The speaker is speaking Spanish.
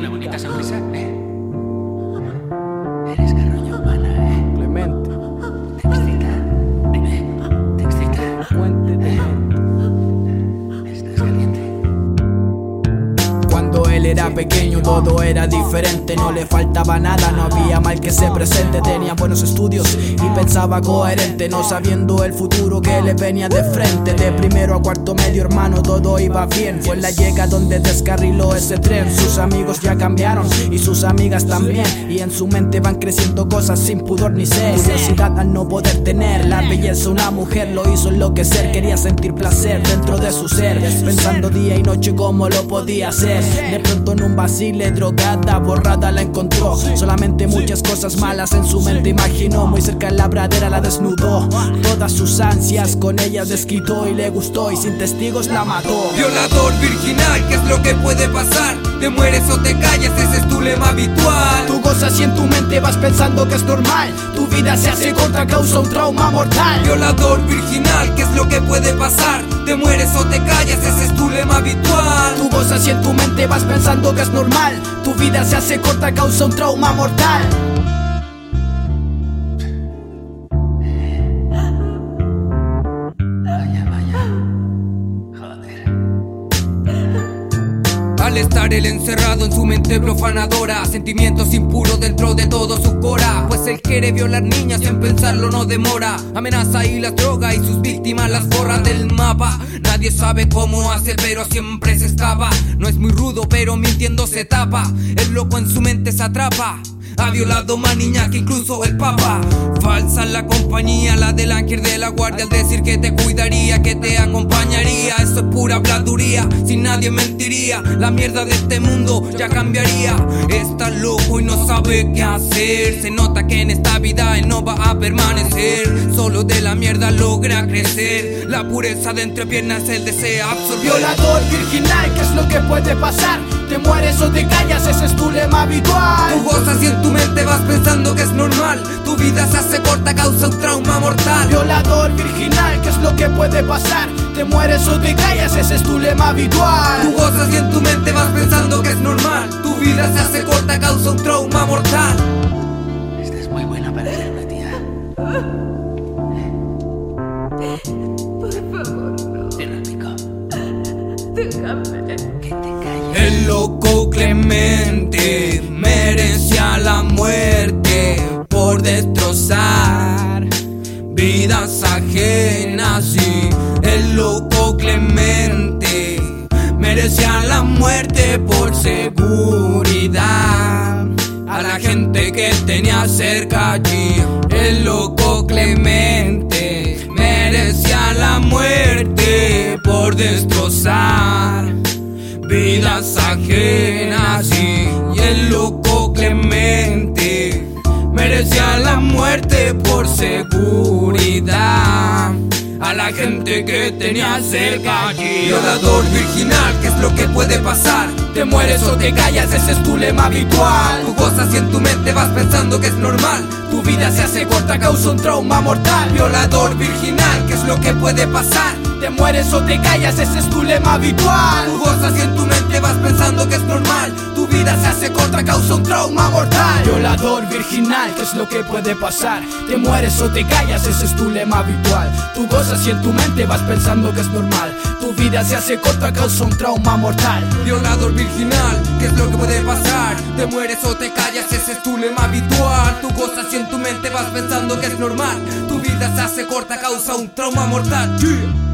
bonita sonrisa, ¿eh? Eres carroña humana, ¿eh? Clemente, Te excita. Dime, te excita. fuente de Estás caliente. Cuando él era pequeño todo era diferente, no le faltaba nada, no había mal que se presente, tenía buenos estudios y pensaba coherente, no sabiendo el futuro que le venía de frente. De primero a cuarto medio hermano todo iba bien, fue en la llega donde descarriló ese tren, sus amigos ya cambiaron y sus amigas también, y en su mente van creciendo cosas sin pudor ni ser, curiosidad al no poder tener la belleza una mujer lo hizo enloquecer, quería sentir placer dentro de su ser, pensando día y noche cómo lo podía hacer. De pronto en un drogada, borrada la encontró. Solamente muchas cosas malas en su mente imaginó. Muy cerca en la pradera la desnudó. Todas sus ansias con ella desquitó y le gustó y sin testigos la mató. Violador virginal, ¿qué es lo que puede pasar? Te mueres o te callas, ese es tu lema habitual. Tú gozas y en tu mente vas pensando que es normal. Tu vida se hace corta, causa un trauma mortal. Violador virginal, ¿qué es lo que puede pasar? Te mueres o te callas, ese es tu lema habitual. Tú gozas y en tu mente vas pensando que es normal. Tu vida se hace corta, causa un trauma mortal. Al estar él encerrado en su mente profanadora, sentimientos impuros dentro de todo su cora. Pues él quiere violar niñas, en pensarlo no demora. Amenaza y las droga y sus víctimas las borra del mapa. Nadie sabe cómo hace, pero siempre se escapa. No es muy rudo, pero mintiendo se tapa. El loco en su mente se atrapa. Ha violado más niña que incluso el papa. Falsa la compañía, la del ángel de la guardia al decir que te cuidaría, que te acompañaría. Eso es pura habladuría, nadie mentiría. La mierda de este mundo ya cambiaría. Está loco y no sabe qué hacer. Se nota que en esta vida él no va a permanecer. Solo de la mierda logra crecer. La pureza de entre piernas él desea absorber. Violador virginal, ¿qué es lo que puede pasar? Te mueres o te callas, ese es tu lema habitual. Tú gozas y en tu mente vas pensando que es normal. Tu vida se hace corta, causa un trauma mortal. Violador virginal, ¿qué es lo que puede pasar? Te mueres o te callas, ese es tu lema habitual. Tú gozas y en tu mente vas pensando que es normal. Tu vida se hace corta, causa un trauma mortal. Esta es muy buena para ser una tía. Por favor, no. El pico. Déjame. Que te calles. El loco Clemente merecía la muerte por destrozar vidas ajenas y el loco Clemente merecía la muerte por seguridad. A la gente que tenía cerca allí el loco Clemente merecía la muerte por destrozar vidas ajenas. Y, el loco Clemente gente que tenía cerca allí. Violador virginal, ¿qué es lo que puede pasar? Te mueres o te callas, ese es tu lema habitual. Tú gozas y en tu mente vas pensando que es normal. Tu vida se hace corta, causa un trauma mortal. Violador virginal, ¿qué es lo que puede pasar? Te mueres o te callas, ese es tu lema habitual. Tú gozas y en tu mente vas pensando que es normal. Vida se hace corta, causa un trauma mortal. Violador virginal, ¿qué es lo que puede pasar? Te mueres o te callas, ese es tu lema habitual. Tú gozas y en tu mente vas pensando que es normal. Tu vida se hace corta, causa un trauma mortal. Violador virginal, ¿qué es lo que puede pasar? Te mueres o te callas, ese es tu lema habitual. Tú gozas y en tu mente vas pensando que es normal. Tu vida se hace corta, causa un trauma mortal. Yeah.